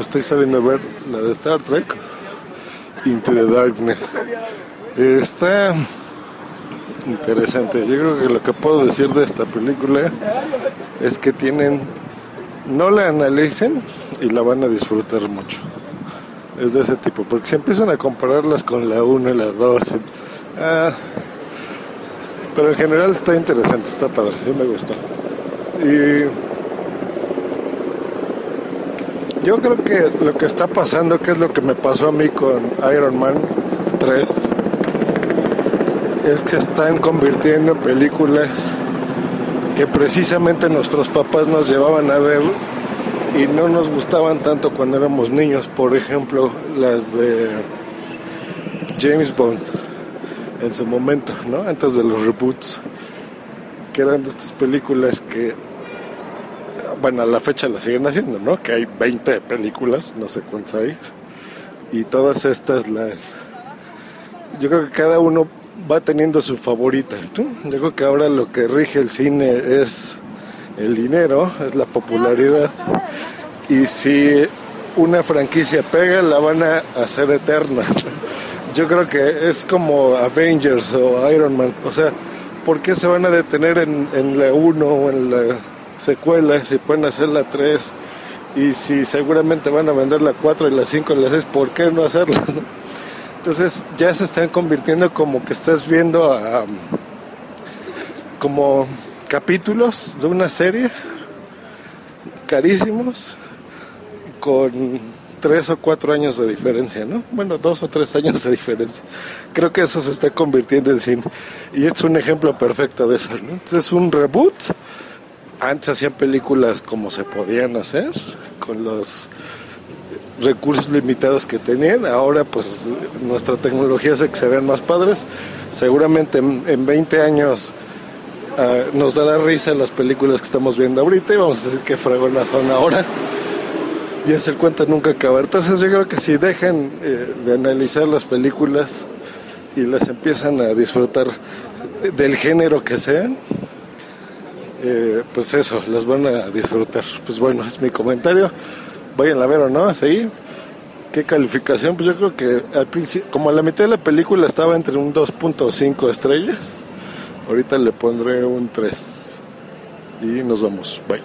Estoy sabiendo ver la de Star Trek, Into the Darkness. Está interesante. Yo creo que lo que puedo decir de esta película es que tienen, no la analicen y la van a disfrutar mucho. Es de ese tipo, porque si empiezan a compararlas con la 1 y la 2, ah, pero en general está interesante, está padre, sí me gustó. Y yo creo que lo que está pasando, que es lo que me pasó a mí con Iron Man 3, es que están convirtiendo en películas que precisamente nuestros papás nos llevaban a ver y no nos gustaban tanto cuando éramos niños. Por ejemplo, las de James Bond en su momento, ¿no? Antes de los reboots, que eran de estas películas que, bueno, a la fecha las siguen haciendo, ¿no? Que hay 20 películas, no sé cuántas hay, y todas estas las... Yo creo que cada uno va teniendo su favorita. Yo creo que ahora lo que rige el cine es el dinero, es la popularidad. Y si una franquicia pega, la van a hacer eterna. Yo creo que es como Avengers o Iron Man. O sea, ¿por qué se van a detener en, en la 1 o en la secuela si pueden hacer la 3? Y si seguramente van a vender la 4 y la 5 y la 6, ¿por qué no hacerlas? Entonces ya se están convirtiendo como que estás viendo como capítulos de una serie carísimos con tres o cuatro años de diferencia, ¿no? Bueno, dos o tres años de diferencia. Creo que eso se está convirtiendo en cine. Y es un ejemplo perfecto de eso, ¿no? Entonces es un reboot. Antes hacían películas como se podían hacer, con los recursos limitados que tenían. Ahora pues nuestra tecnología hace que se vean más padres. Seguramente en, en 20 años uh, nos dará risa las películas que estamos viendo ahorita y vamos a decir qué fregonas son ahora. Y hacer cuenta nunca acabar. Entonces yo creo que si dejan eh, de analizar las películas y las empiezan a disfrutar del género que sean, eh, pues eso, las van a disfrutar. Pues bueno, es mi comentario vayan a ver o no, ¿sí? ¿Qué calificación? Pues yo creo que al principio, como a la mitad de la película estaba entre un 2.5 estrellas, ahorita le pondré un 3. Y nos vamos, bye.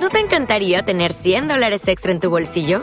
¿No te encantaría tener 100 dólares extra en tu bolsillo?